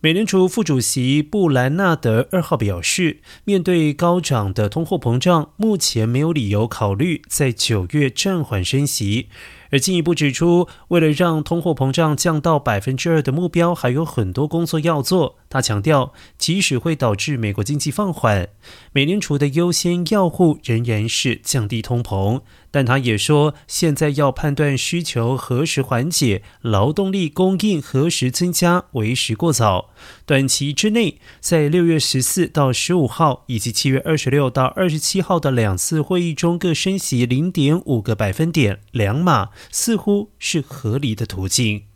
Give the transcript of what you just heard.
美联储副主席布兰纳德二号表示，面对高涨的通货膨胀，目前没有理由考虑在九月暂缓升息。而进一步指出，为了让通货膨胀降到百分之二的目标，还有很多工作要做。他强调，即使会导致美国经济放缓，美联储的优先要务仍然是降低通膨。但他也说，现在要判断需求何时缓解，劳动力供应何时增加，为时过早。短期之内，在六月十四到十五号以及七月二十六到二十七号的两次会议中各升息零点五个百分点，两码似乎是合理的途径。